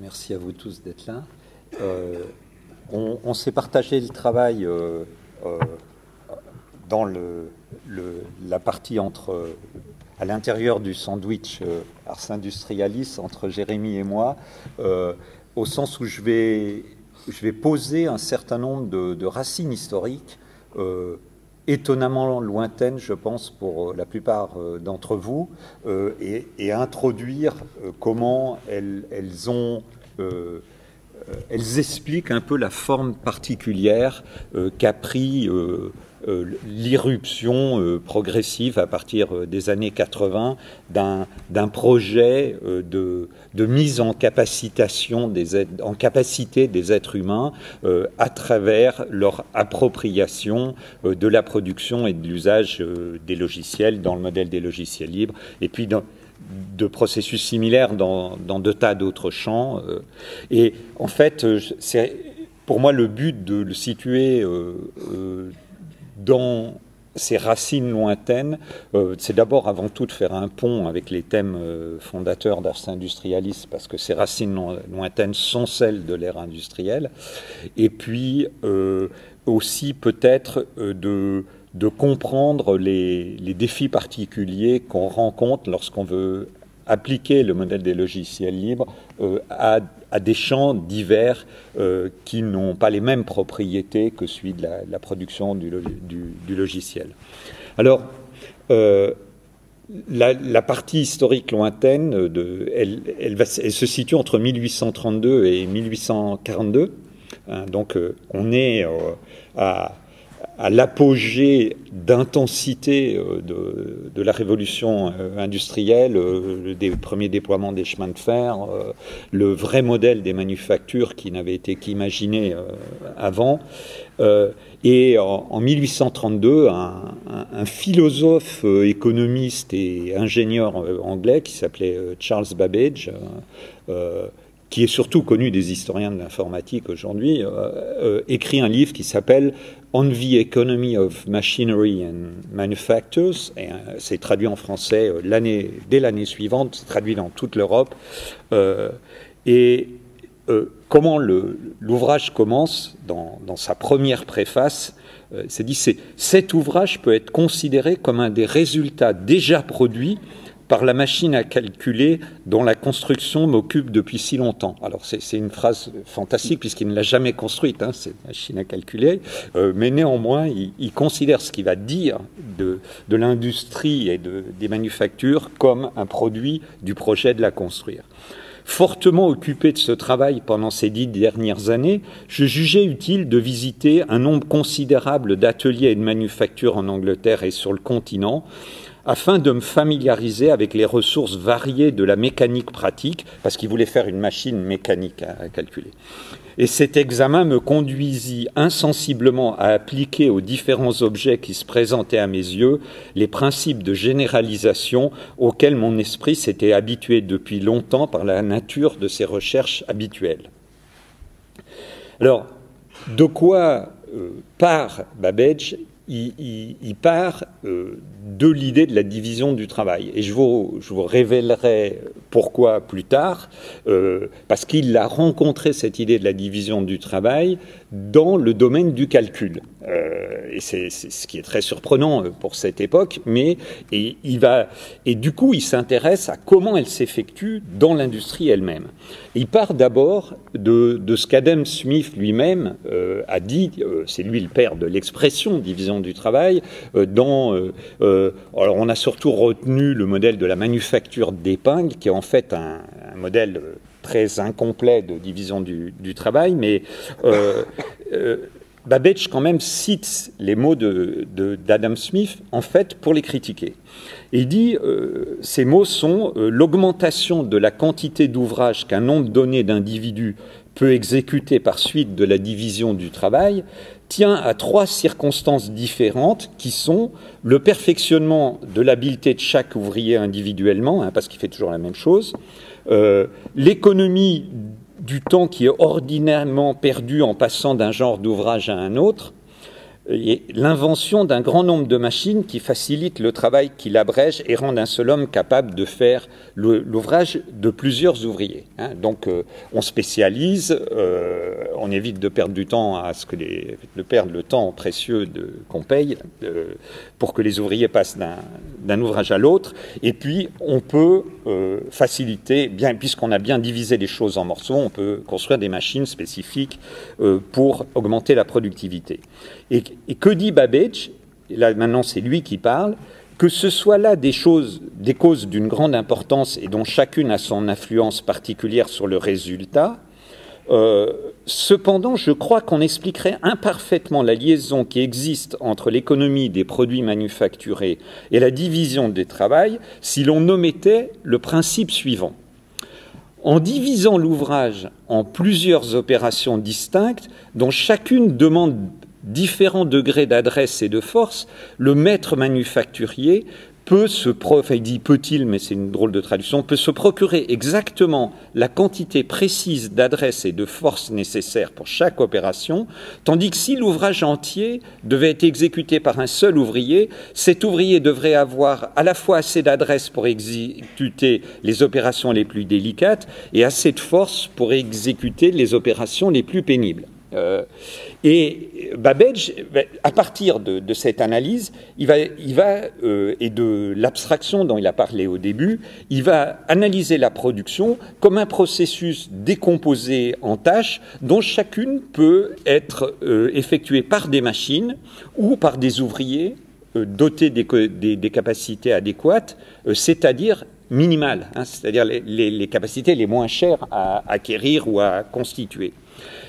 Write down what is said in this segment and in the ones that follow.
merci à vous tous d'être là. on, s'est partagé le travail dans le, la partie à l'intérieur du sandwich Ars Industrialis entre Jérémy et moi, au sens où je vais poser un certain nombre de, racines historiques étonnamment lointaines, je pense, pour euh, la plupart euh, d'entre vous, euh, et, introduire comment elles, ont... elles expliquent un peu la forme particulière qu'a pris l'irruption euh, progressive à partir euh, des années 80 d'un projet de, mise en capacitation des en capacité des êtres humains à travers leur appropriation de la production et de l'usage des logiciels dans le modèle des logiciels libres et puis de processus similaires dans, dans de tas d'autres champs. Et en fait, c'est pour moi le but de le situer dans ces racines lointaines, euh, c'est d'abord avant tout de faire un pont avec les thèmes euh, fondateurs d'Ars Industrialis, parce que ces racines lointaines sont celles de l'ère industrielle, et puis euh, aussi peut-être de, comprendre les, les défis particuliers qu'on rencontre lorsqu'on veut appliquer le modèle des logiciels libres à à des champs divers euh, qui n'ont pas les mêmes propriétés que celui de la, production du, logiciel. Alors, euh, la, partie historique lointaine, de, elle, se situe entre 1832 et 1842. Hein, donc, euh, on est à à l'apogée d'intensité euh, de, la révolution euh, industrielle, euh, des premiers déploiements des chemins de fer, le vrai modèle des manufactures qui n'avait été qu'imaginé avant. Et en, 1832, un, philosophe, économiste et ingénieur anglais qui s'appelait Charles Babbage, qui est surtout connu des historiens de l'informatique aujourd'hui, écrit un livre qui s'appelle On the Economy of Machinery and Manufactures, et euh, c'est traduit en français euh, l'année, dès l'année suivante, c'est traduit dans toute l'Europe. Euh, et comment l'ouvrage commence dans, sa première préface C'est dit, c'est, cet ouvrage peut être considéré comme un des résultats déjà produits par la machine à calculer dont la construction m'occupe depuis si longtemps. Alors c'est une phrase fantastique puisqu'il ne l'a jamais construite, hein, cette machine à calculer, euh, mais néanmoins il, considère ce qu'il va dire de, l'industrie et de, des manufactures comme un produit du projet de la construire. Fortement occupé de ce travail pendant ces dix dernières années, je jugeais utile de visiter un nombre considérable d'ateliers et de manufactures en Angleterre et sur le continent, afin de me familiariser avec les ressources variées de la mécanique pratique, parce qu'il voulait faire une machine mécanique à, calculer. Et cet examen me conduisit insensiblement à appliquer aux différents objets qui se présentaient à mes yeux les principes de généralisation auxquels mon esprit s'était habitué depuis longtemps par la nature de ses recherches habituelles. Alors, de quoi euh, part Babbage il, part euh, de l'idée de la division du travail. Et je vous, je vous révélerai pourquoi plus tard, euh, parce qu'il a rencontré cette idée de la division du travail dans le domaine du calcul. Euh, et c'est ce qui est très surprenant pour cette époque, mais et il va et du coup il s'intéresse à comment elle s'effectue dans l'industrie elle-même. Il part d'abord de, de, ce qu'Adam Smith lui-même a dit, c'est lui le père de l'expression division du travail, dans euh, alors on a surtout retenu le modèle de la manufacture d'épingles, qui est en fait un, modèle très incomplet de division du, travail, mais euh, euh, Babbage quand même cite les mots d'Adam Smith en fait pour les critiquer. il dit ces mots sont l'augmentation de la quantité d'ouvrages qu'un nombre donné d'individus peut exécuter par suite de la division du travail tient à trois circonstances différentes qui sont le perfectionnement de l'habileté de chaque ouvrier individuellement, hein, parce qu'il fait toujours la même chose, euh, l'économie du temps qui est ordinairement perdu en passant d'un genre d'ouvrage à un autre, l'invention d'un grand nombre de machines qui facilitent le travail, qui l'abrègent et rendent un seul homme capable de faire l'ouvrage de plusieurs ouvriers. Hein. Donc euh, on spécialise, euh, on évite de perdre du temps à ce que les, de perdre le temps précieux qu'on paye euh, pour que les ouvriers passent d'un ouvrage à l'autre. Et puis on peut faciliter, puisqu'on a bien divisé les choses en morceaux, on peut construire des machines spécifiques pour augmenter la productivité. Que dit Babbage? Là maintenant c'est lui qui parle que ce soit là des choses, des causes d'une grande importance et dont chacune a son influence particulière sur le résultat, euh, cependant, je crois qu'on expliquerait imparfaitement la liaison qui existe entre l'économie des produits manufacturés et la division des travails si l'on omettait le principe suivant. En divisant l'ouvrage en plusieurs opérations distinctes, dont chacune demande différents degrés d'adresse et de force, le maître manufacturier peut se, enfin, il dit peut-il, mais c'est une drôle de traduction, peut se procurer exactement la quantité précise d'adresse et de force nécessaires pour chaque opération, tandis que si l'ouvrage entier devait être exécuté par un seul ouvrier, cet ouvrier devrait avoir à la fois assez d'adresse pour exécuter les opérations les plus délicates et assez de force pour exécuter les opérations les plus pénibles. Euh, et Babbage, à partir de, cette analyse, il va, euh, et de l'abstraction dont il a parlé au début, il va analyser la production comme un processus décomposé en tâches dont chacune peut être euh, effectuée par des machines ou par des ouvriers dotés des, capacités adéquates, c'est-à-dire minimales, hein, c'est-à-dire les, capacités les moins chères à acquérir ou à constituer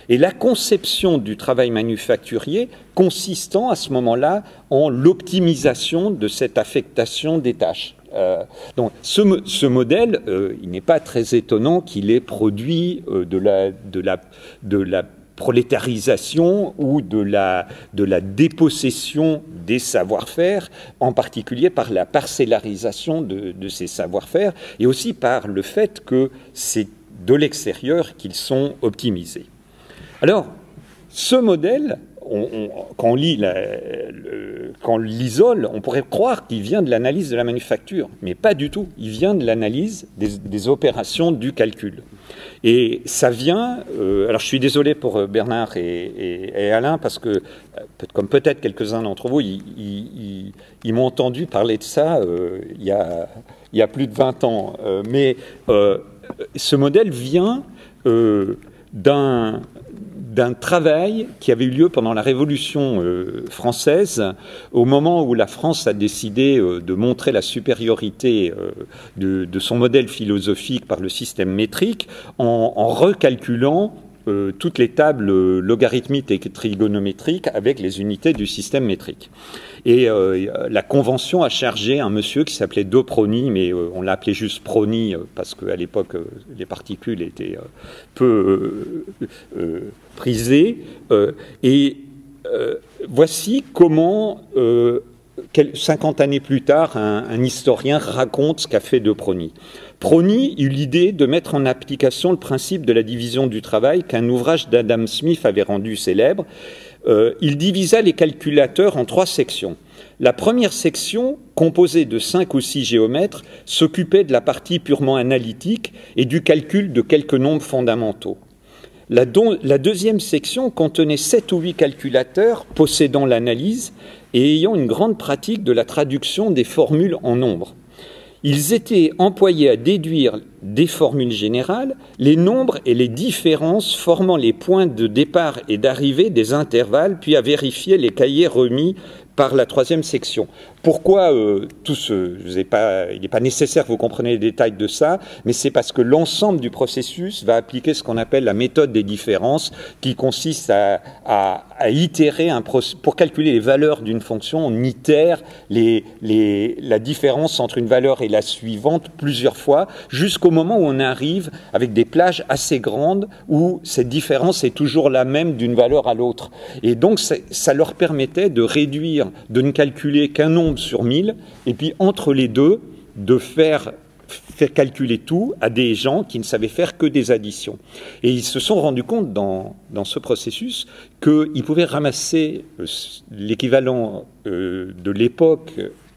et la conception du travail manufacturier consistant à ce moment-là en l'optimisation de cette affectation des tâches. Euh, donc ce, modèle, euh, il n'est pas très étonnant qu'il ait produit euh, de, la, de, la, de la prolétarisation ou de la, de la dépossession des savoir-faire, en particulier par la parcellarisation de, de ces savoir-faire, et aussi par le fait que c'est de l'extérieur qu'ils sont optimisés. Alors, ce modèle, quand on lit quand l'isole, on pourrait croire qu'il vient de l'analyse de la manufacture, mais pas du tout. Il vient de l'analyse des, opérations du calcul. Et ça vient. Euh, alors, je suis désolé pour euh, Bernard et, Alain parce que, euh, comme peut-être quelques-uns d'entre vous, ils, m'ont entendu parler de ça il, y a, il, y a, plus de 20 ans. mais ce modèle vient d'un d'un travail qui avait eu lieu pendant la Révolution euh, française, au moment où la France a décidé euh, de montrer la supériorité euh, de, son modèle philosophique par le système métrique, en, en recalculant toutes les tables logarithmiques et trigonométriques avec les unités du système métrique. Et euh, la Convention a chargé un monsieur qui s'appelait De Prony, mais euh, on l'appelait juste Prony euh, parce qu'à l'époque, les particules étaient peu prisées. et voici comment 50 années plus tard, un, historien raconte ce qu'a fait De Prony. Prony eut l'idée de mettre en application le principe de la division du travail qu'un ouvrage d'Adam Smith avait rendu célèbre euh, il divisa les calculateurs en trois sections. La première section, composée de cinq ou six géomètres, s'occupait de la partie purement analytique et du calcul de quelques nombres fondamentaux. La, la deuxième section contenait sept ou huit calculateurs possédant l'analyse et ayant une grande pratique de la traduction des formules en nombres. Ils étaient employés à déduire des formules générales les nombres et les différences formant les points de départ et d'arrivée des intervalles, puis à vérifier les cahiers remis par la troisième section. Pourquoi euh, tout ce, il n'est pas nécessaire que vous compreniez les détails de ça, mais c'est parce que l'ensemble du processus va appliquer ce qu'on appelle la méthode des différences, qui consiste à, itérer pour calculer les valeurs d'une fonction, on itère la différence entre une valeur et la suivante plusieurs fois, jusqu'au moment où on arrive avec des plages assez grandes où cette différence est toujours la même d'une valeur à l'autre. Et donc ça leur permettait de réduire, de ne calculer qu'un nombre sur 1000, et puis entre les deux, de faire calculer tout à des gens qui ne savaient faire que des additions. Et ils se sont rendus compte dans, dans ce processus qu'ils pouvaient ramasser euh, l'équivalent euh, de l'époque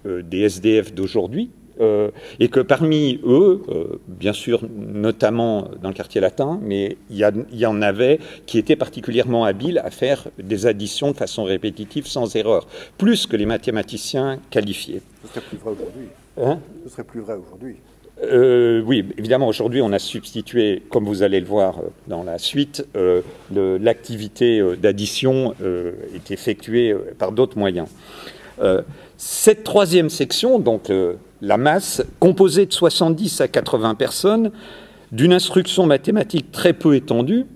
euh, des SDF d'aujourd'hui, et que parmi eux, bien sûr, notamment dans le quartier latin, mais il y, y, en avait qui étaient particulièrement habiles à faire des additions de façon répétitive sans erreur, plus que les mathématiciens qualifiés. Ce serait plus vrai aujourd'hui. Hein? Ce serait plus vrai aujourd'hui. Euh, oui, évidemment, aujourd'hui, on a substitué, comme vous allez le voir euh, dans la suite, euh, l'activité d'addition est effectuée par d'autres moyens. cette troisième section, donc la masse, composée de 70 à 80 personnes, d'une instruction mathématique très peu étendue,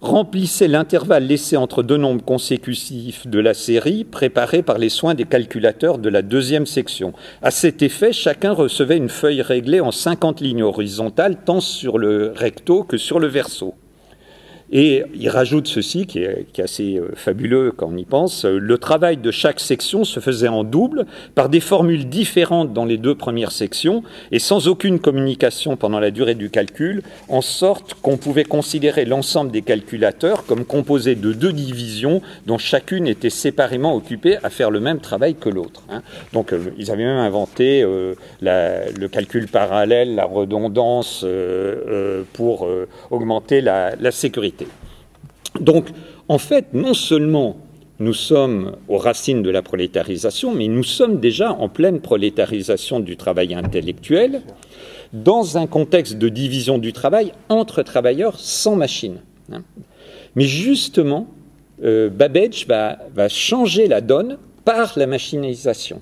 remplissait l'intervalle laissé entre deux nombres consécutifs de la série préparée par les soins des calculateurs de la deuxième section. À cet effet, chacun recevait une feuille réglée en 50 lignes horizontales, tant sur le recto que sur le verso. Et il rajoute ceci, qui est, assez euh, fabuleux quand on y pense, euh, le travail de chaque section se faisait en double, par des formules différentes dans les deux premières sections, et sans aucune communication pendant la durée du calcul, en sorte qu'on pouvait considérer l'ensemble des calculateurs comme composé de deux divisions dont chacune était séparément occupée à faire le même travail que l'autre. Hein. Donc euh, ils avaient même inventé le calcul parallèle, la redondance pour augmenter la sécurité. Donc, en fait, non seulement nous sommes aux racines de la prolétarisation, mais nous sommes déjà en pleine prolétarisation du travail intellectuel dans un contexte de division du travail entre travailleurs sans machine. Hein. Mais justement, euh, Babbage va, va changer la donne par la machinisation.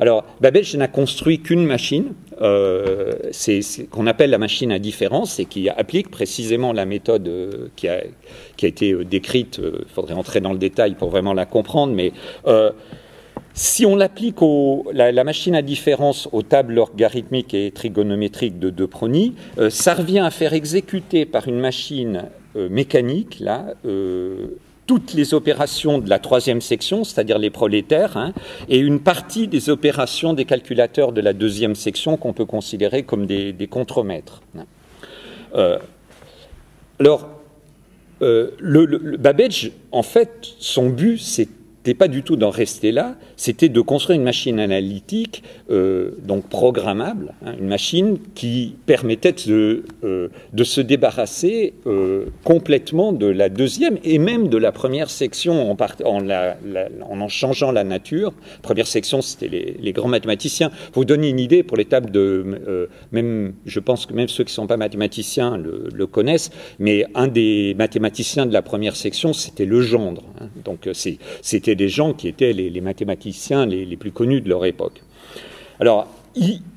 Alors, Babbage n'a construit qu'une machine, euh, c'est qu'on appelle la machine à différence et qui applique précisément la méthode euh, qui, a, qui, a, été euh, décrite. Il faudrait entrer dans le détail pour vraiment la comprendre, mais si on l'applique la, la, machine à différence aux tables logarithmiques et trigonométriques de De Prony, ça revient à faire exécuter par une machine mécanique là, toutes les opérations de la troisième section, c'est-à-dire les prolétaires, hein, et une partie des opérations des calculateurs de la deuxième section qu'on peut considérer comme des, contremaîtres. Euh, alors, euh, le, Babbage, en fait, son but, c'est pas du tout d'en rester là, c'était de construire une machine analytique, euh, donc programmable, hein, une machine qui permettait de, euh, se débarrasser euh, complètement de la deuxième et même de la première section en, en, changeant la nature. Première section, c'était les, grands mathématiciens. Vous donner une idée, pour tables de... même, je pense que même ceux qui ne sont pas mathématiciens le, le, connaissent, mais un des mathématiciens de la première section, c'était Legendre. Hein, donc c'était des gens qui étaient les, mathématiciens les, plus connus de leur époque. Alors,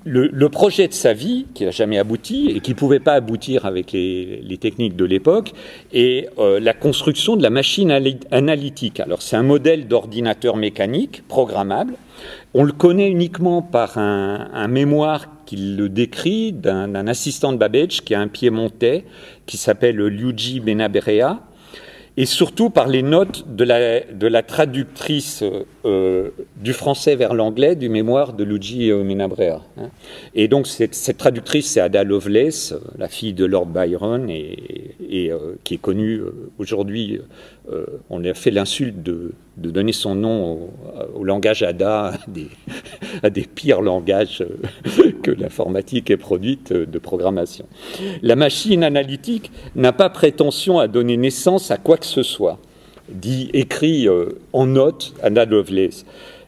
le, projet de sa vie, qui n'a jamais abouti et qui ne pouvait pas aboutir avec les, techniques de l'époque, est euh, la construction de la machine analytique. Alors, c'est un modèle d'ordinateur mécanique programmable. On le connaît uniquement par un, mémoire qui le décrit d'un assistant de Babbage qui a un piémontais qui s'appelle Luigi Benaberea et surtout par les notes de la, traductrice euh, du français vers l'anglais du mémoire de Luigi Menabrea. Hein. Et donc cette, traductrice, c'est Ada Lovelace, la fille de Lord Byron, et, euh, qui est connue euh, aujourd'hui. on a fait l'insulte de, de, donner son nom au, langage Ada, à des, pires langages que l'informatique est produite de programmation. La machine analytique n'a pas prétention à donner naissance à quoi que ce soit dit, écrit euh, en note Anna Lovelace.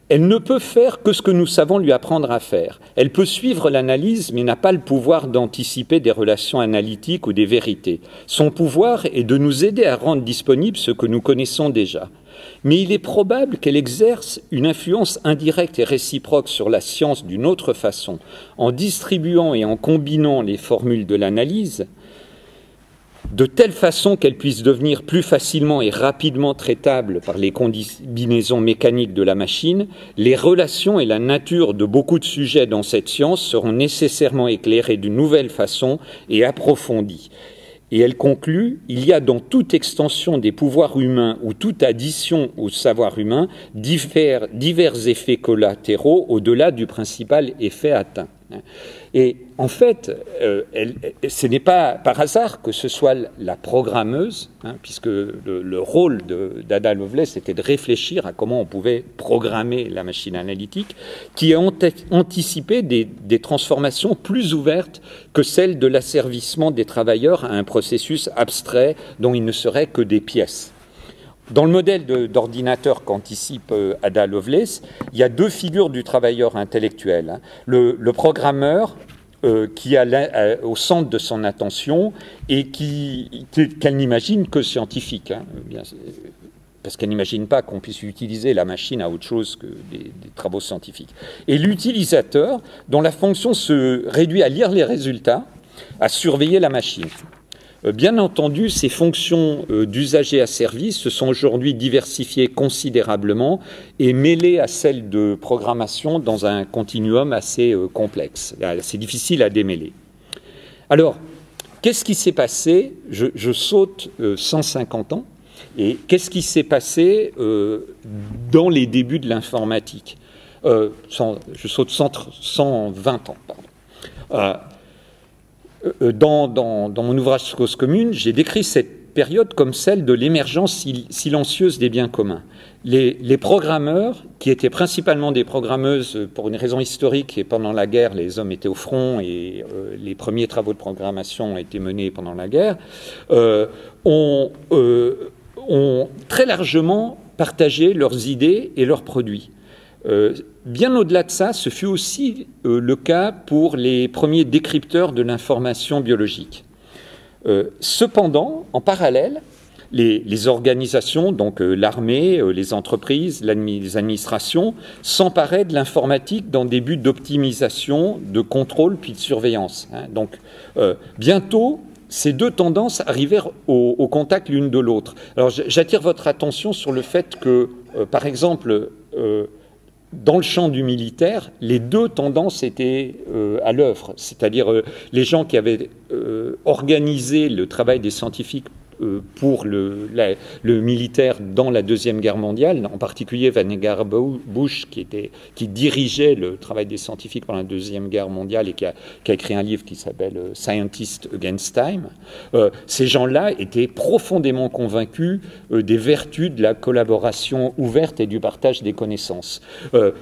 Elle ne peut faire que ce que nous savons lui apprendre à faire. Elle peut suivre l'analyse, mais n'a pas le pouvoir d'anticiper des relations analytiques ou des vérités. Son pouvoir est de nous aider à rendre disponible ce que nous connaissons déjà. Mais il est probable qu'elle exerce une influence indirecte et réciproque sur la science d'une autre façon, en distribuant et en combinant les formules de l'analyse, de telle façon qu'elle puisse devenir plus facilement et rapidement traitable par les combinaisons mécaniques de la machine, les relations et la nature de beaucoup de sujets dans cette science seront nécessairement éclairées d'une nouvelle façon et approfondies. Et elle conclut, il y a dans toute extension des pouvoirs humains ou toute addition au savoir humain divers, divers effets collatéraux au-delà du principal effet atteint. Et en fait, euh, ce n'est pas par hasard que ce soit la programmeuse, hein, puisque le, rôle d'Ada Lovelace était de réfléchir à comment on pouvait programmer la machine analytique, qui a anticipé des, des transformations plus ouvertes que celles de l'asservissement des travailleurs à un processus abstrait dont il ne serait que des pièces. Dans le modèle d'ordinateur qu'anticipe euh, Ada Lovelace, il y a deux figures du travailleur intellectuel. Hein. Le, programmeur, euh, qui est au centre de son attention et qu'elle n'imagine que scientifique. Hein. parce qu'elle n'imagine pas qu'on puisse utiliser la machine à autre chose que des travaux scientifiques. Et l'utilisateur, dont la fonction se réduit à lire les résultats, à surveiller la machine. Euh, bien entendu, ces fonctions euh, d'usager à service se sont aujourd'hui diversifiées considérablement et mêlées à celles de programmation dans un continuum assez euh, complexe. C'est difficile à démêler. Alors, qu'est-ce qui s'est passé? Je, saute 150 ans. Et qu'est-ce qui s'est passé dans les débuts de l'informatique? Je saute 120 ans. Pardon. Dans, mon ouvrage Cause commune, j'ai décrit cette période comme celle de l'émergence silencieuse des biens communs. Les, programmeurs, qui étaient principalement des programmeuses pour une raison historique, et pendant la guerre, les hommes étaient au front et euh, les premiers travaux de programmation ont été menés pendant la guerre, euh, ont, très largement partagé leurs idées et leurs produits. Euh, bien au-delà de ça, ce fut aussi euh, le cas pour les premiers décrypteurs de l'information biologique. Euh, cependant, en parallèle, les, organisations, donc l'armée, les entreprises, les administrations, s'emparaient de l'informatique dans des buts d'optimisation, de contrôle puis de surveillance. Hein. Donc, bientôt, ces deux tendances arrivèrent au, au contact l'une de l'autre. Alors, j'attire votre attention sur le fait que, par exemple, dans le champ du militaire, les deux tendances étaient euh, à l'œuvre, c'est-à-dire euh, les gens qui avaient euh, organisé le travail des scientifiques pour le, militaire dans la Deuxième Guerre mondiale, en particulier Vannegar Bush, qui, était, qui dirigeait le travail des scientifiques pendant la Deuxième Guerre mondiale et qui a, écrit un livre qui s'appelle euh, Scientist Against Time. Euh, ces gens-là étaient profondément convaincus des vertus de la collaboration ouverte et du partage des connaissances.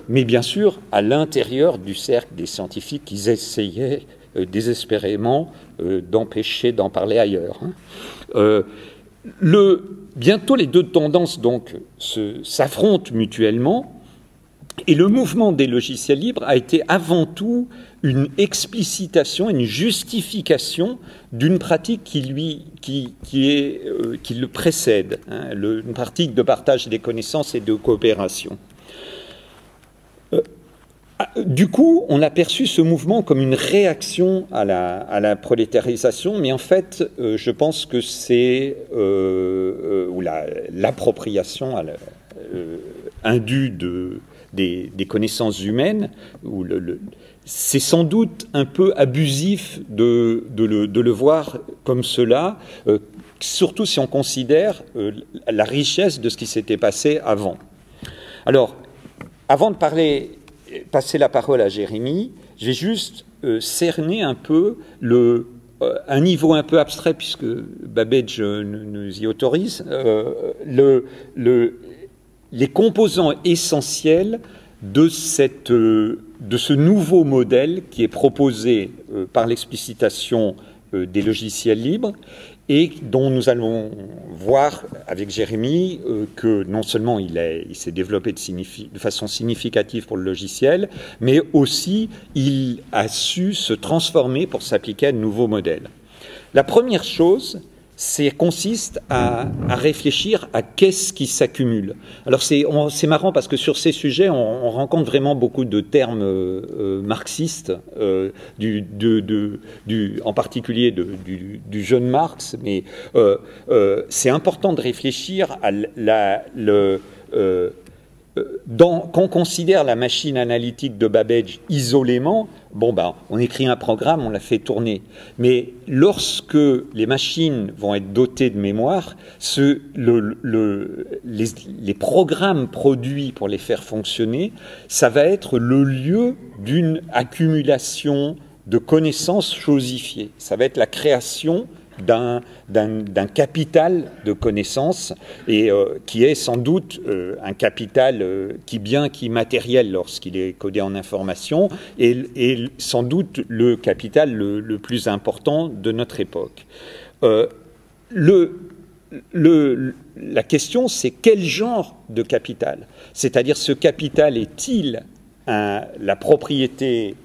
mais bien sûr, à l'intérieur du cercle des scientifiques, ils essayaient désespérément d'empêcher d'en parler ailleurs. Hein. Euh, bientôt, les deux tendances donc s'affrontent mutuellement. Et le mouvement des logiciels libres a été avant tout une explicitation, une justification d'une pratique qui, lui, est, euh, qui le précède, hein, une pratique de partage des connaissances et de coopération. Ah, du coup, on a perçu ce mouvement comme une réaction à la, prolétarisation, mais en fait, euh, je pense que c'est euh, euh, l'appropriation indue de, des, connaissances humaines, ou c'est sans doute un peu abusif de, le, de, le, voir comme cela, surtout si on considère la richesse de ce qui s'était passé avant. Alors, avant de parler passer la parole à Jérémy, je vais juste euh, cerner un peu le, euh, un niveau un peu abstrait, puisque Babbage euh, nous y autorise, le, le, les composants essentiels de, cette, de ce nouveau modèle qui est proposé par l'explicitation des logiciels libres et dont nous allons voir avec Jérémy euh, que non seulement il, s'est développé de, façon significative pour le logiciel, mais aussi il a su se transformer pour s'appliquer à de nouveaux modèles. La première chose, c'est consiste à, réfléchir à qu'est-ce qui s'accumule. Alors c'est marrant parce que sur ces sujets, on, rencontre vraiment beaucoup de termes euh, euh, marxistes, euh, du, du, en particulier du, jeune Marx, mais c'est important de réfléchir à la, le, quand on considère la machine analytique de Babbage isolément, bon ben, on écrit un programme, on la fait tourner. Mais lorsque les machines vont être dotées de mémoire, les, programmes produits pour les faire fonctionner, ça va être le lieu d'une accumulation de connaissances chosifiées. Ça va être la création d'un capital de connaissances et euh, qui est sans doute euh, un capital euh, qui bien qu'immatériel lorsqu'il est codé en information et, sans doute le capital le, plus important de notre époque. Le, le, la question, c'est quel genre de capital? C'est-à-dire, ce capital est-il la propriété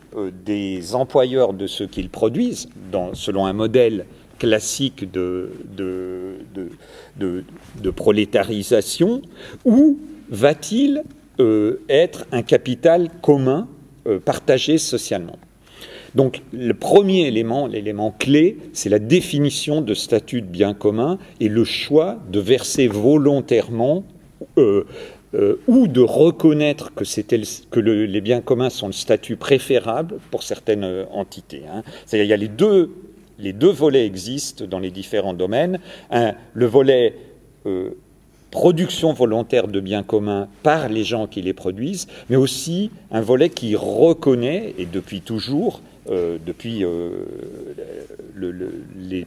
des employeurs de ce qu'ils produisent, dans, selon un modèle classique de, prolétarisation, ou va-t-il euh, être un capital commun euh, partagé socialement? Donc le premier élément, l'élément clé, c'est la définition de statut de bien commun et le choix de verser volontairement euh, ou de reconnaître que, les biens communs sont le statut préférable pour certaines entités. Hein. Il y a les deux les deux volets existent dans les différents domaines. le volet euh, production volontaire de biens communs par les gens qui les produisent, mais aussi un volet qui reconnaît, et depuis toujours, euh, depuis euh,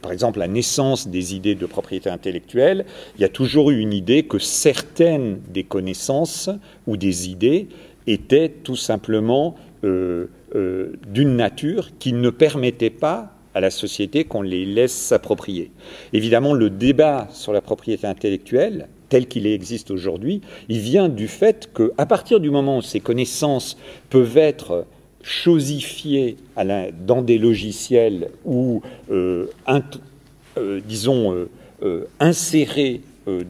par exemple la naissance des idées de propriété intellectuelle, il y a toujours eu une idée que certaines des connaissances ou des idées étaient tout simplement d'une nature qui ne permettait pas à la société qu'on les laisse s'approprier. Évidemment, le débat sur la propriété intellectuelle, tel qu'il existe aujourd'hui, il vient du fait qu'à partir du moment où ces connaissances peuvent être chosifiées dans des logiciels ou, euh, euh, disons, euh, insérées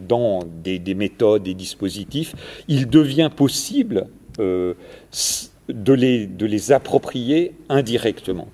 dans des, des, méthodes et dispositifs, il devient possible de les approprier indirectement.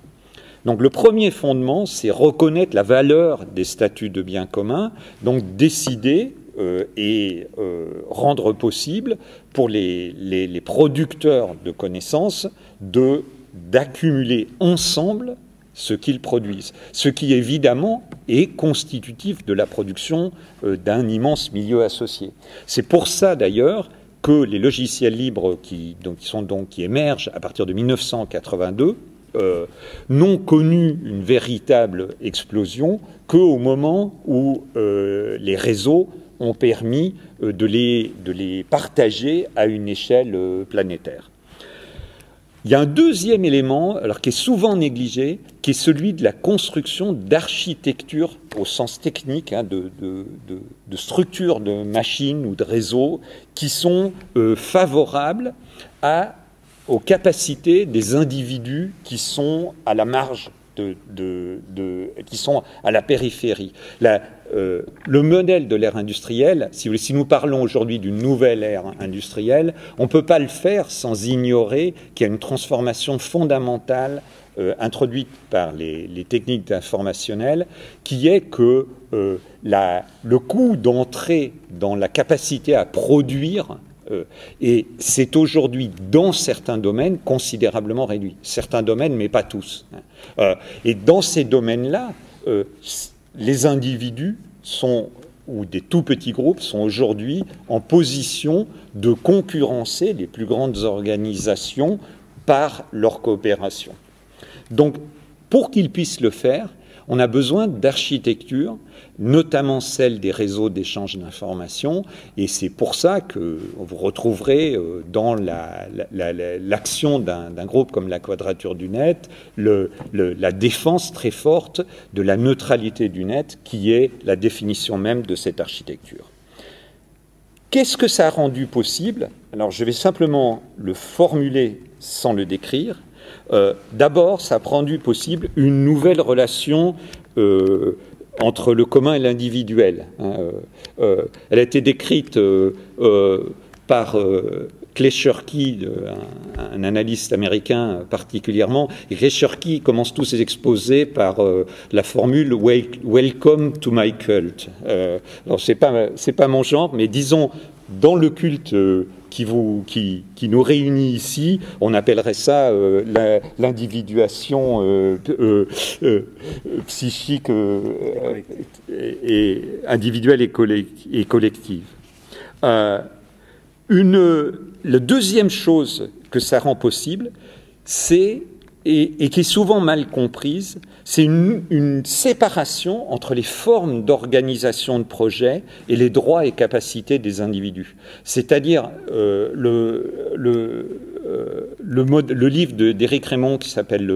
Donc le premier fondement, c'est reconnaître la valeur des statuts de biens communs, donc décider euh, et euh, rendre possible pour les, producteurs de connaissances d'accumuler ensemble ce qu'ils produisent, ce qui évidemment est constitutif de la production euh, d'un immense milieu associé. C'est pour ça d'ailleurs que les logiciels libres qui, donc, qui, sont donc, qui émergent à partir de 1982 euh, n'ont connu une véritable explosion qu'au moment où euh, les réseaux ont permis euh, de, les, partager à une échelle planétaire. Il y a un deuxième élément, alors qui est souvent négligé, qui est celui de la construction d'architecture au sens technique, hein, de, structures de machines ou de réseaux qui sont favorables à aux capacités des individus qui sont à la marge de, qui sont à la périphérie. Euh, le modèle de l'ère industrielle, si, nous parlons aujourd'hui d'une nouvelle ère industrielle, on ne peut pas le faire sans ignorer qu'il y a une transformation fondamentale euh, introduite par les, techniques informationnelles, qui est que euh, le coût d'entrée dans la capacité à produire et c'est aujourd'hui, dans certains domaines, considérablement réduit. Certains domaines, mais pas tous. Hein. Euh, et dans ces domaines-là, euh, les individus sont ou des tout petits groupes sont aujourd'hui en position de concurrencer les plus grandes organisations par leur coopération. Donc, pour qu'ils puissent le faire, on a besoin d'architecture notamment celle des réseaux d'échange d'informations, et c'est pour ça que vous retrouverez euh, dans l'action d'un groupe comme la Quadrature du Net la défense très forte de la neutralité du net, qui est la définition même de cette architecture. Qu'est-ce que ça a rendu possible? Alors je vais simplement le formuler sans le décrire. Euh, d'abord, ça a rendu possible une nouvelle relation euh, entre le commun et l'individuel. Hein, euh, elle a été décrite par Clay Shirky, un, analyste américain particulièrement. Shirky commence tous ses exposés par la formule Welcome to my cult. alors c'est pas c'est pas mon genre, mais disons dans le culte qui, nous réunit ici, on appellerait ça l'individuation psychique et, individuelle et, et collective. une, la deuxième chose que ça rend possible, c'est et, qui est souvent mal comprise, c'est une, séparation entre les formes d'organisation de projet et les droits et capacités des individus. C'est-à-dire euh, le, le, euh, livre d'Éric Raymond qui s'appelle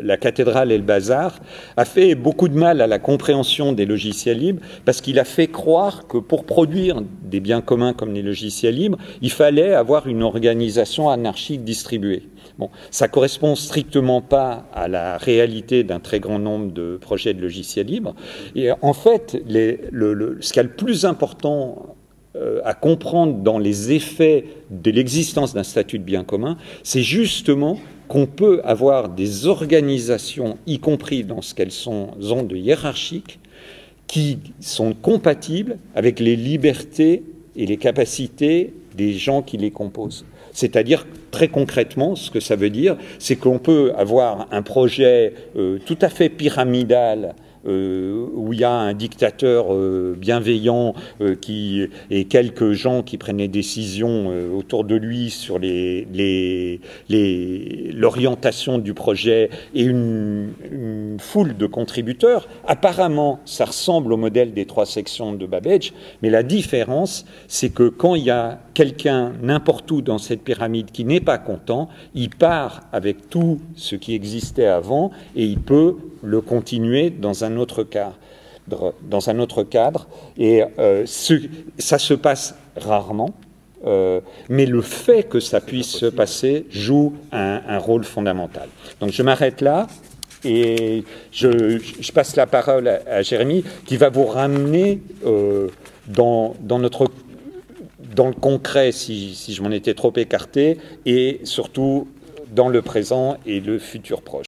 La cathédrale et le bazar a fait beaucoup de mal à la compréhension des logiciels libres parce qu'il a fait croire que pour produire des biens communs comme les logiciels libres, il fallait avoir une organisation anarchique distribuée. Bon, ça correspond strictement pas à la réalité d'un très grand nombre de projets de logiciels libres. Et en fait, le, ce qui est le plus important euh, à comprendre dans les effets de l'existence d'un statut de bien commun, c'est justement qu'on peut avoir des organisations, y compris dans ce qu'elles sont de hiérarchiques, qui sont compatibles avec les libertés et les capacités des gens qui les composent. C'est-à-dire, très concrètement, ce que ça veut dire, c'est qu'on peut avoir un projet euh, tout à fait pyramidal euh, où il y a un dictateur euh, bienveillant euh, qui, et quelques gens qui prennent les décisions autour de lui sur l'orientation du projet et une, une, foule de contributeurs. Apparemment, ça ressemble au modèle des trois sections de Babbage, mais la différence, c'est que quand il y a quelqu'un n'importe où dans cette pyramide qui n'est pas content, il part avec tout ce qui existait avant et il peut le continuer dans un autre cadre. Dans un autre cadre. Et euh, ça se passe rarement, euh, mais le fait que ça puisse se passer joue un, rôle fondamental. Donc je m'arrête là et je, passe la parole à, Jérémy qui va vous ramener euh, dans, notre dans le concret, si, si je m'en étais trop écarté, et surtout dans le présent et le futur proche.